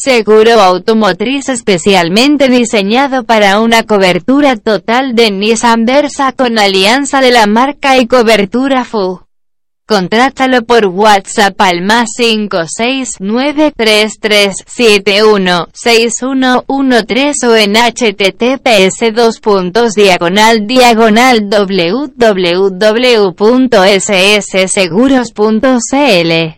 Seguro automotriz especialmente diseñado para una cobertura total de Nissan Versa con alianza de la marca y cobertura Fu. Contrátalo por WhatsApp al más 56933716113 o en https dos puntos diagonal diagonal www.ssseguros.cl